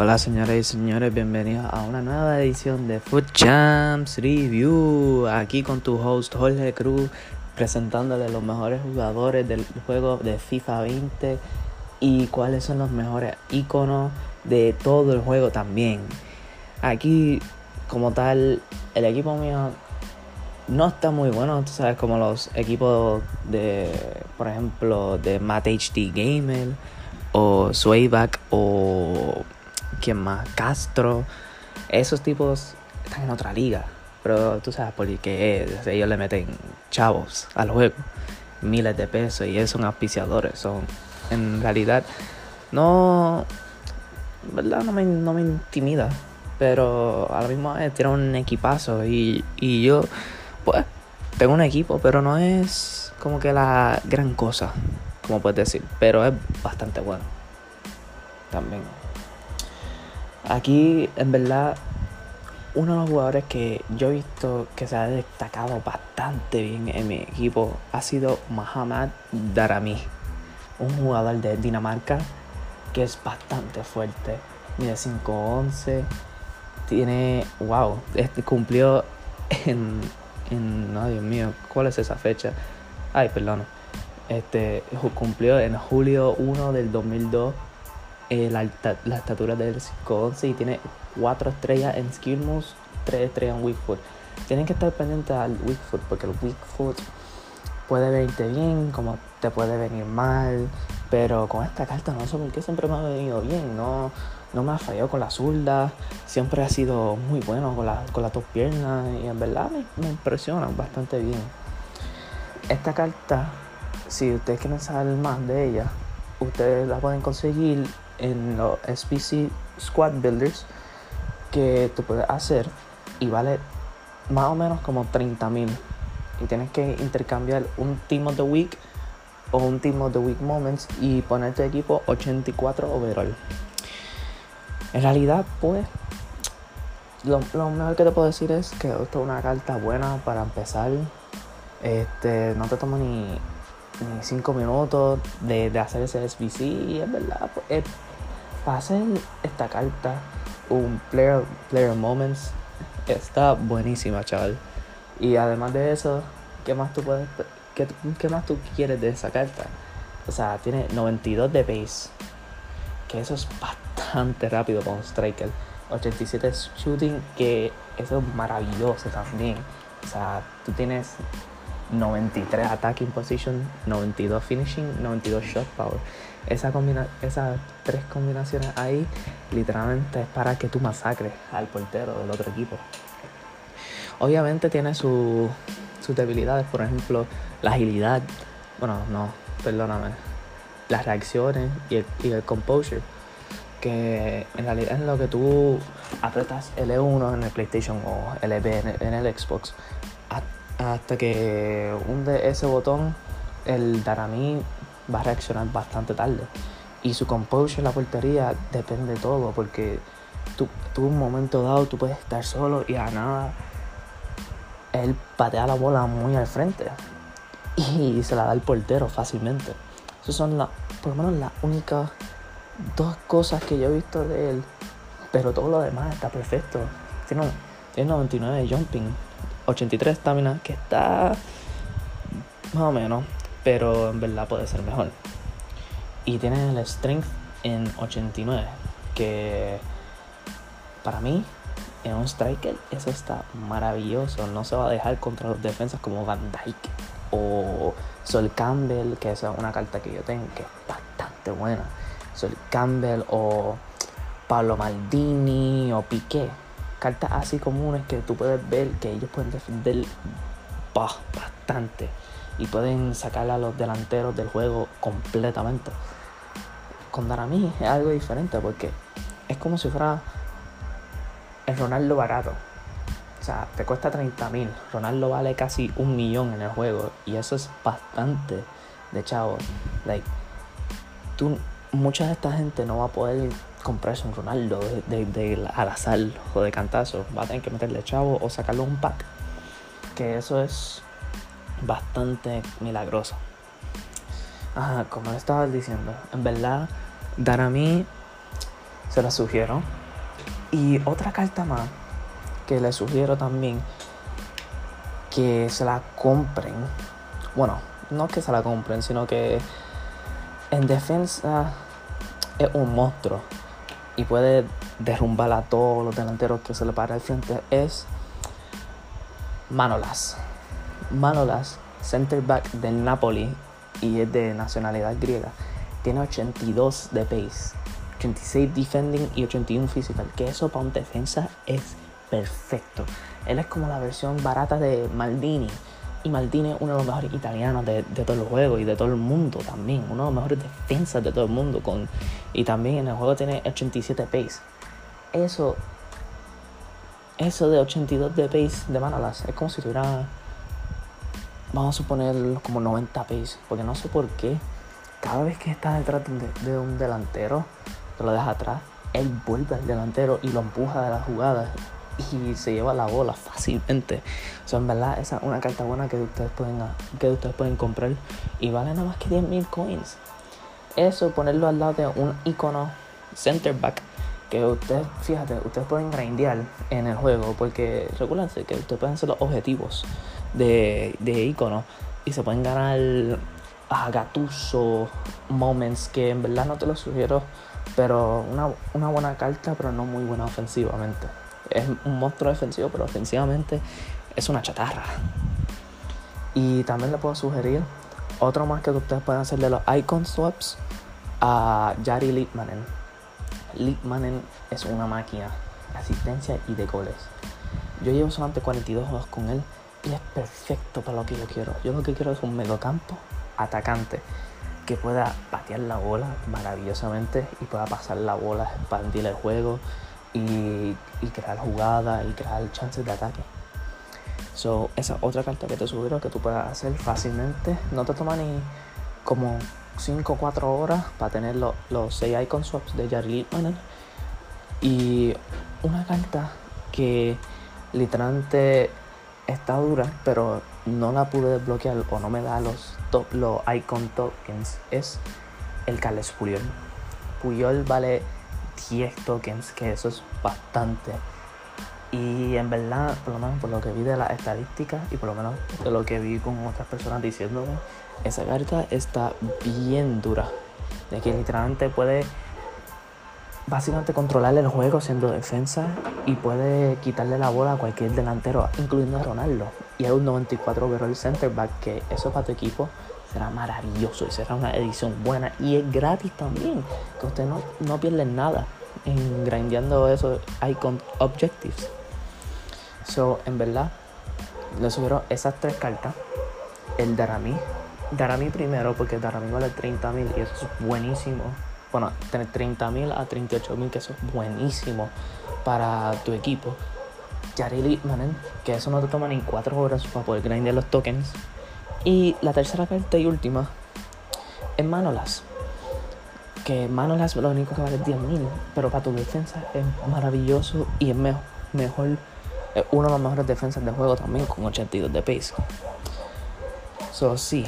Hola señoras y señores, bienvenidos a una nueva edición de Food Champs Review. Aquí con tu host Jorge Cruz, presentándole los mejores jugadores del juego de FIFA 20 y cuáles son los mejores iconos de todo el juego también. Aquí, como tal, el equipo mío no está muy bueno, tú sabes, como los equipos de, por ejemplo, de Matt HD Gamer o Swayback o ¿Quién más? Castro. Esos tipos están en otra liga. Pero tú sabes, porque ellos le meten chavos al juego. Miles de pesos y ellos son auspiciadores. Son, en realidad, no. ¿Verdad? No me, no me intimida. Pero a la misma vez tiene un equipazo. Y, y yo, pues, tengo un equipo, pero no es como que la gran cosa, como puedes decir. Pero es bastante bueno. También. Aquí, en verdad, uno de los jugadores que yo he visto que se ha destacado bastante bien en mi equipo ha sido Mohamed Darami, un jugador de Dinamarca que es bastante fuerte, mide 5'11, tiene, wow, cumplió en, en, no Dios mío, ¿cuál es esa fecha? Ay, perdón, este, cumplió en julio 1 del 2002 eh, la, estatura del 5'11 y tiene 4 estrellas en Skill Moves, 3 estrellas en Weak Foot. Tienen que estar pendientes al Weak Foot porque el Weak Foot puede venirte bien, como te puede venir mal, pero con esta carta no sé por qué siempre me ha venido bien, no, no me ha fallado con la zurda, siempre ha sido muy bueno con, la, con las dos piernas y en verdad me, me impresiona bastante bien. Esta carta, si ustedes quieren saber más de ella, ustedes la pueden conseguir en los SPC Squad Builders que tú puedes hacer y vale más o menos como 30 mil. Y tienes que intercambiar un Team of the Week o un Team of the Week Moments y poner tu equipo 84 overall. En realidad, pues, lo, mejor que te puedo decir es que esto es una carta buena para empezar. Este, no te toma ni, ni 5 minutos de, hacer ese SBC es verdad, pues, pasen esta carta, un player, player moments, está buenísima, chaval. Y además de eso, ¿qué más tú puedes, qué, qué más tú quieres de esa carta? O sea, tiene 92 de base, que eso es bastante rápido para un striker. 87 shooting, que eso es maravilloso también. O sea, tú tienes 93 attacking position, 92 finishing, 92 shot power. Esa combina esas tres combinaciones ahí literalmente es para que tú masacres al portero del otro equipo. Obviamente tiene sus debilidades, por ejemplo, la agilidad, bueno, no, perdóname, las reacciones y el, y el composure, que en realidad es lo que tú apretas L1 en el PlayStation o LB en el Xbox hasta que hunde ese botón, el Darami va a reaccionar bastante tarde. Y su composure en la portería depende de todo, porque tú, tú un momento dado tú puedes estar solo y a nada él patea la bola muy al frente y se la da al portero fácilmente. Esas son por lo menos las únicas dos cosas que yo he visto de él, pero todo lo demás está perfecto. Tiene, tiene 99 de jumping, 83 estamina, que está más o menos, pero en verdad puede ser mejor. Y tiene el strength en 89, que para mí en un striker eso está maravilloso. No se va a dejar contra los defensas como Van Dyke o Sol Campbell, que es una carta que yo tengo que es bastante buena. Sol Campbell o Pablo Maldini o Piqué cartas así comunes que tú puedes ver que ellos pueden defender bastante y pueden sacar a los delanteros del juego completamente. Con Darami es algo diferente porque es como si fuera el Ronaldo barato. O sea, te cuesta 30 mil. Ronaldo vale casi un millón en el juego. Y eso es bastante de chavo. Like, tú, mucha de esta gente no va a poder comprarse un Ronaldo de, de, azar o de cantazo. Va a tener que meterle chavo o sacarlo un pack. Que eso es bastante milagroso. Ajá, como estaba diciendo, en verdad, Darami Se la sugiero. Y otra carta más que les sugiero también que se la compren. Bueno, no que se la compren, sino que en defensa es un monstruo y puede derrumbar a todos los delanteros que se le para al frente. Es Manolas. Manolas, center back del Napoli y es de nacionalidad griega. Tiene 82 de pace, 86 defending y 81 physical. Que eso para un defensa es perfecto. Él es como la versión barata de Maldini. Y Maldini es uno de los mejores italianos de, de todo el juego y de todo el mundo también. Uno de los mejores defensas de todo el mundo. Con, y también en el juego tiene 87 pace. Eso, eso de 82 de pace de Manolas es como si tuviera, vamos a suponer, como 90 pace. Porque no sé por qué. Cada vez que está detrás de, un delantero, te lo deja atrás, él vuelve al delantero y lo empuja de la jugada y se lleva la bola fácilmente. O en verdad, esa es una carta buena que ustedes pueden, que ustedes pueden comprar y vale nada más que 10.000 coins. Eso, ponerlo al lado de un icono center back que ustedes, fíjate, ustedes pueden grindear en el juego porque recuérdense que ustedes pueden hacer los objetivos de, de icono y se pueden ganar a Gatuso moments que en verdad no te lo sugiero, pero una, buena carta, pero no muy buena ofensivamente es un monstruo defensivo, pero ofensivamente es una chatarra. Y también le puedo sugerir otro más que ustedes pueden hacer de los icon swaps a Jari Litmanen. Litmanen es una máquina asistencia y de goles. Yo llevo solamente 42 juegos con él y es perfecto para lo que yo quiero. Yo lo que quiero es un mediocampo atacante que pueda patear la bola maravillosamente y pueda pasar la bola, expandir el juego y, crear jugadas y crear chances de ataque. So, esa otra carta que te sugiero que tú puedas hacer fácilmente. No te toma ni como 5 o 4 horas para tener los, 6 icon swaps de Jarry Littman. Y una carta que literalmente está dura, pero no la pude desbloquear o no me da los, top, los icon tokens es el Carles Puyol. Puyol vale 10 tokens, que eso es bastante. Y en verdad, por lo menos por lo que vi de las estadísticas y por lo menos de lo que vi con otras personas diciéndome, esa carta está bien dura. De que literalmente puede básicamente controlar el juego siendo defensa y puede quitarle la bola a cualquier delantero, incluyendo a Ronaldo. Y hay un 94 overall center back, que eso para tu equipo será maravilloso y será una edición buena y es gratis también, que ustedes no, no pierden nada en grindeando esos icon objectives. So, en verdad, les sugiero esas tres cartas. El Darami. Darami primero, porque Darami vale 30 mil y eso es buenísimo. Bueno, tener 30 mil a 38 mil, que eso es buenísimo para tu equipo. Yarili Manen, que eso no te toma ni 4 horas para poder grindear los tokens. Y la tercera carta y última es Manolas. Que Manolas lo único que vale 10.000, pero para tu defensa es maravilloso y es mejor, es uno de los mejores defensas del juego también con 82 de pace. So, sí,